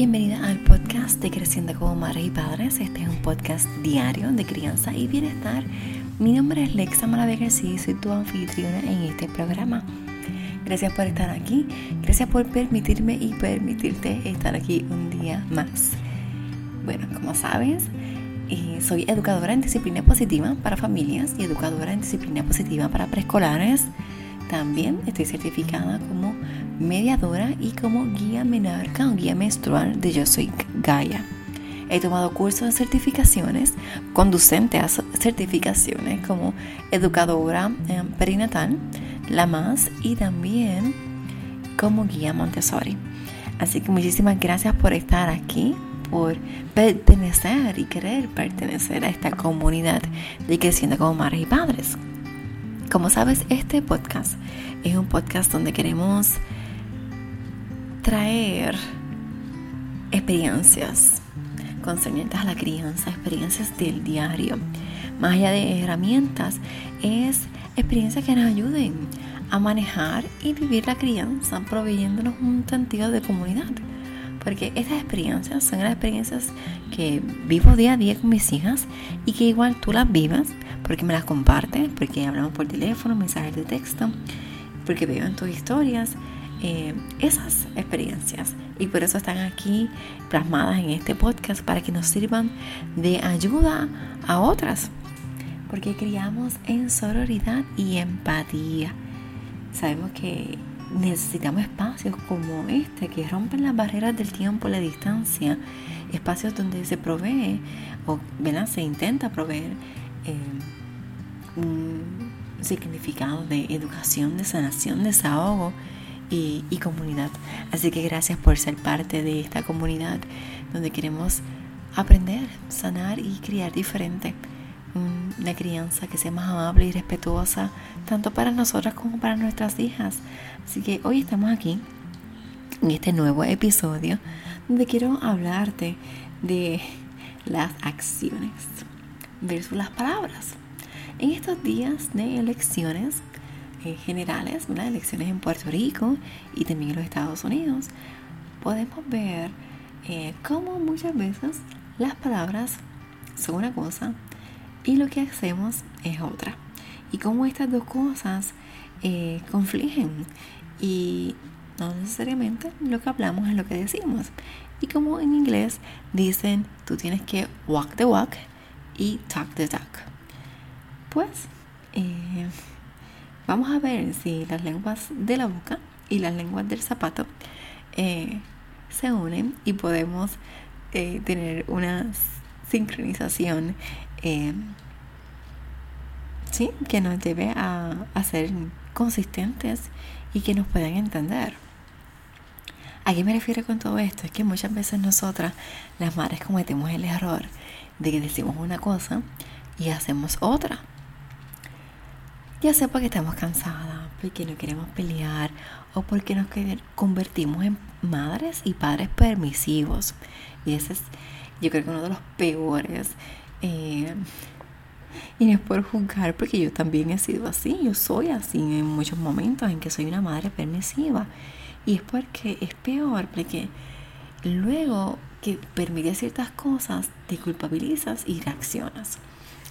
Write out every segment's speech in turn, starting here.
Bienvenida al podcast de Creciendo como Madres y Padres. Este es un podcast diario de crianza y bienestar. Mi nombre es Lexa García y soy tu anfitriona en este programa. Gracias por estar aquí. Gracias por permitirme y permitirte estar aquí un día más. Bueno, como sabes, eh, soy educadora en disciplina positiva para familias y educadora en disciplina positiva para preescolares. También estoy certificada como mediadora y como guía menarca o guía menstrual de Yo Soy Gaia. He tomado cursos de certificaciones, conducente a certificaciones como educadora eh, perinatal, la más y también como guía Montessori. Así que muchísimas gracias por estar aquí, por pertenecer y querer pertenecer a esta comunidad de creciendo como madres y padres. Como sabes, este podcast es un podcast donde queremos traer experiencias concernientes a la crianza, experiencias del diario. Más allá de herramientas, es experiencias que nos ayuden a manejar y vivir la crianza, proveyéndonos un sentido de comunidad. Porque estas experiencias son las experiencias que vivo día a día con mis hijas y que igual tú las vivas porque me las compartes, porque hablamos por teléfono, mensajes de texto, porque veo en tus historias eh, esas experiencias. Y por eso están aquí plasmadas en este podcast para que nos sirvan de ayuda a otras. Porque criamos en sororidad y empatía. Sabemos que necesitamos espacios como este que rompen las barreras del tiempo y la distancia. Espacios donde se provee o se intenta proveer eh, un significado de educación, de sanación, desahogo y, comunidad. Así que gracias por ser parte de esta comunidad donde queremos aprender, sanar y criar diferente. Una crianza que sea más amable y respetuosa, tanto para nosotras como para nuestras hijas. Así que hoy estamos aquí en este nuevo episodio donde quiero hablarte de las acciones versus las palabras. En estos días de elecciones, eh, generales, elecciones en Puerto Rico y también en los Estados Unidos, podemos ver eh, cómo muchas veces las palabras son una cosa y lo que hacemos es otra. Y cómo estas dos cosas eh, confligen y no necesariamente lo que hablamos es lo que decimos. Y como en inglés dicen, tú tienes que walk the walk y talk the talk. Pues, eh, Vamos a ver si las lenguas de la boca y las lenguas del zapato eh, se unen y podemos eh, tener una sincronización eh, ¿sí? que nos lleve a, a ser consistentes y que nos puedan entender. ¿A qué me refiero con todo esto? Es que muchas veces nosotras, las madres, cometemos el error de que decimos una cosa y hacemos otra. Ya sea porque estamos cansadas, porque no queremos pelear o porque nos convertimos en madres y padres permisivos. Y ese es, yo creo que uno de los peores. Eh, y no es por juzgar, porque yo también he sido así. Yo soy así en muchos momentos en que soy una madre permisiva. Y es porque es peor, porque luego que permites ciertas cosas, te culpabilizas y reaccionas.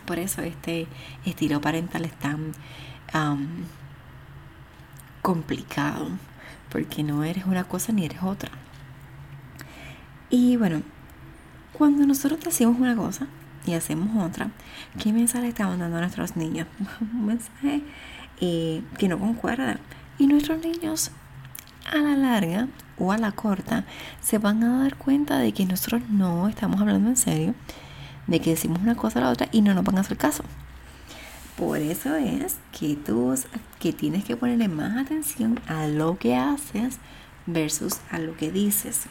Por eso este estilo parental es tan complicado, porque no eres una cosa ni eres otra. Y bueno, cuando nosotros decimos una cosa y hacemos otra, ¿qué mensaje estamos dando a nuestros niños? Un mensaje eh, que no concuerda. Y nuestros niños a la larga o a la corta se van a dar cuenta de que nosotros no estamos hablando en serio de que decimos una cosa a la otra y no nos van a hacer caso. Por eso es que tú que tienes que ponerle más atención a lo que haces versus a lo que dices.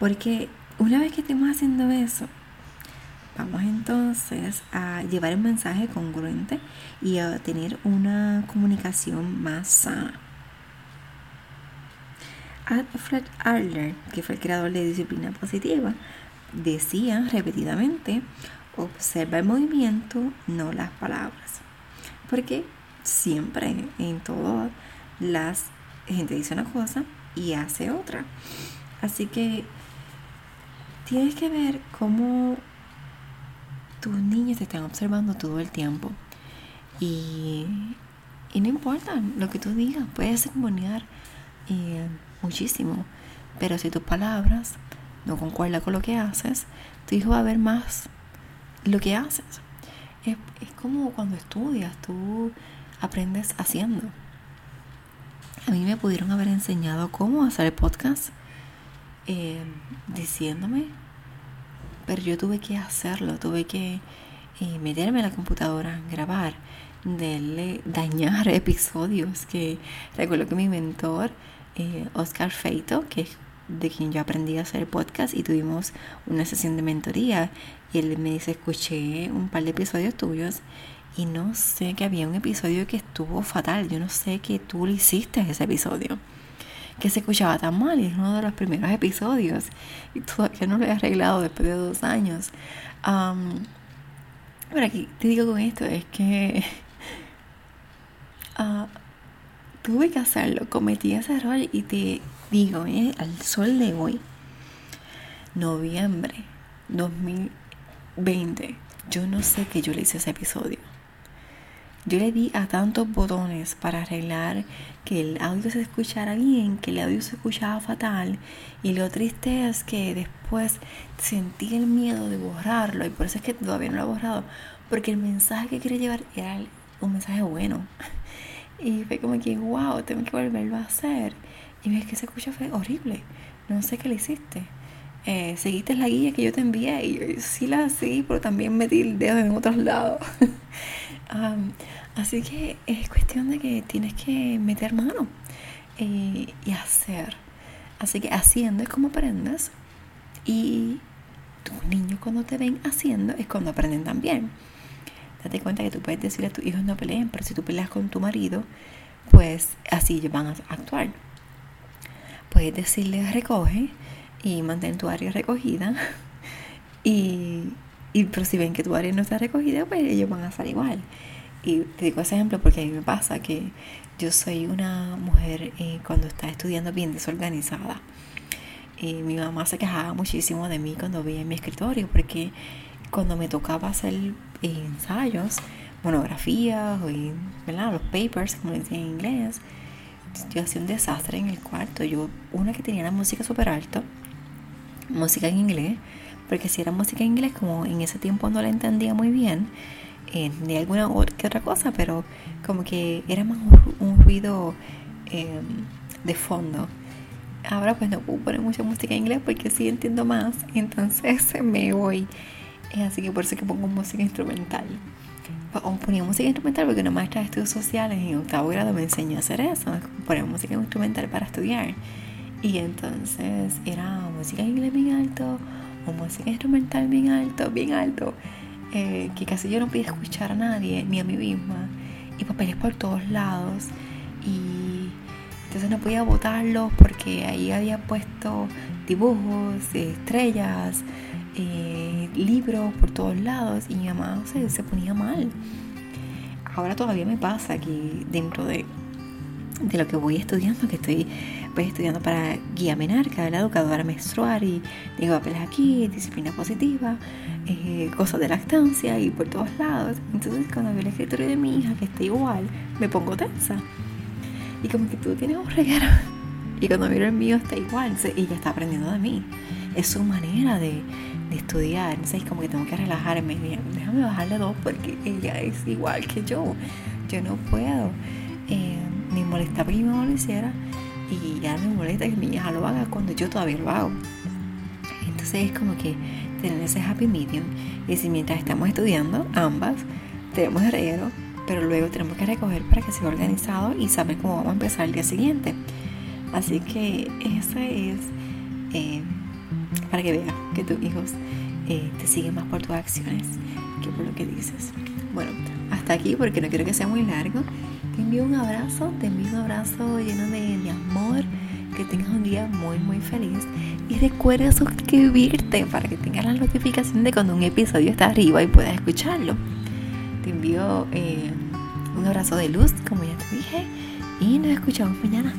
Porque una vez que estemos haciendo eso, vamos entonces a llevar el mensaje congruente y a tener una comunicación más sana. Alfred Adler, que fue el creador de disciplina positiva, decía repetidamente, observa el movimiento, no las palabras. Porque siempre en todas las gente dice una cosa y hace otra. Así que tienes que ver cómo tus niños te están observando todo el tiempo. Y, no importa lo que tú digas, puedes sermonear eh, muchísimo. Pero si tus palabras no concuerdan con lo que haces, tu hijo va a ver más lo que haces. Es, como cuando estudias, tú aprendes haciendo. A mí me pudieron haber enseñado cómo hacer el podcast eh, diciéndome, pero yo tuve que hacerlo, tuve que eh, meterme en la computadora, grabar, dañar episodios que recuerdo que mi mentor, eh, Oscar Feito, que es de quien yo aprendí a hacer podcast y tuvimos una sesión de mentoría y él me dice, escuché un par de episodios tuyos y no sé que había un episodio que estuvo fatal, yo no sé que tú lo hiciste ese episodio, que se escuchaba tan mal y es uno de los primeros episodios y todavía no lo he arreglado después de dos años. pero aquí te digo con esto, es que tuve que hacerlo, cometí ese error y te digo, eh, al sol de hoy, noviembre 2020, yo no sé que yo le hice ese episodio. Yo le di a tantos botones para arreglar que el audio se escuchara bien, que el audio se escuchaba fatal. Y lo triste es que después sentí el miedo de borrarlo. Y por eso es que todavía no lo he borrado. Porque el mensaje que quería llevar era un mensaje bueno. Y fue como que, wow, tengo que volverlo a hacer. Y ves que se escucha fue horrible. No sé qué le hiciste. Eh, seguiste la guía que yo te envié y sí la seguí, pero también metí el dedo en otros lados. así que es cuestión de que tienes que meter mano eh, y hacer. Así que haciendo es como aprendes y tus niños cuando te ven haciendo es cuando aprenden también. Date cuenta que tú puedes decirle a tus hijos no peleen, pero si tú peleas con tu marido, pues así ellos van a actuar. Puedes decirle recoge y mantén tu área recogida. Y, y pero si ven que tu área no está recogida, pues ellos van a estar igual. Y te digo ese ejemplo porque a mí me pasa que yo soy una mujer eh, cuando está estudiando bien desorganizada. Y mi mamá se quejaba muchísimo de mí cuando veía en mi escritorio porque cuando me tocaba hacer ensayos, monografías o los papers, como decía en inglés, yo hacía un desastre en el cuarto. Yo, una que tenía la música súper alto, música en inglés, porque si era música en inglés, como en ese tiempo no la entendía muy bien, eh, de alguna que otra cosa, pero como que era más un, ruido em, de fondo. Ahora pues no puedo poner mucha música en inglés porque sí entiendo más, entonces me voy así que por eso que pongo música instrumental. O ponía música instrumental porque una maestra de estudios sociales en octavo grado me enseñó a hacer eso, poner música instrumental para estudiar. Y entonces era música en inglés bien alto, o música instrumental bien alto, bien alto, eh, que casi yo no podía escuchar a nadie, ni a mí misma. Y papeles por todos lados. Y entonces no podía botarlos porque ahí había puesto dibujos, estrellas, eh, libros por todos lados y mi mamá se, se ponía mal. Ahora todavía me pasa que dentro de, de lo que voy estudiando, que estoy pues, estudiando para guía menarca, la educadora menstrual y digo papeles aquí, disciplina positiva, eh, cosas de lactancia y por todos lados. Entonces cuando veo el escritorio de mi hija que está igual, me pongo tensa. Y como que tú tienes un regalo. Y cuando miro el mío está igual, y ella está aprendiendo de mí. Es su manera de, estudiar. Entonces es como que tengo que relajarme. Déjame bajarle dos porque ella es igual que yo. Yo no puedo. Eh, me molesta mi mamá lo hiciera y ya me molesta que mi hija lo haga cuando yo todavía lo hago. Entonces es como que tener ese happy medium. Y si mientras estamos estudiando, ambas, tenemos el pero luego tenemos que recoger para que sea organizado y saber cómo vamos a empezar el día siguiente. Así que esa es eh, para que veas que tus hijos eh, te siguen más por tus acciones que por lo que dices. Bueno, hasta aquí porque no quiero que sea muy largo. Te envío un abrazo, te envío un abrazo lleno de, amor, que tengas un día muy muy feliz y recuerda suscribirte para que tengas la notificación de cuando un episodio está arriba y puedas escucharlo. Te envío eh, un abrazo de luz, como ya te dije, y nos escuchamos mañana.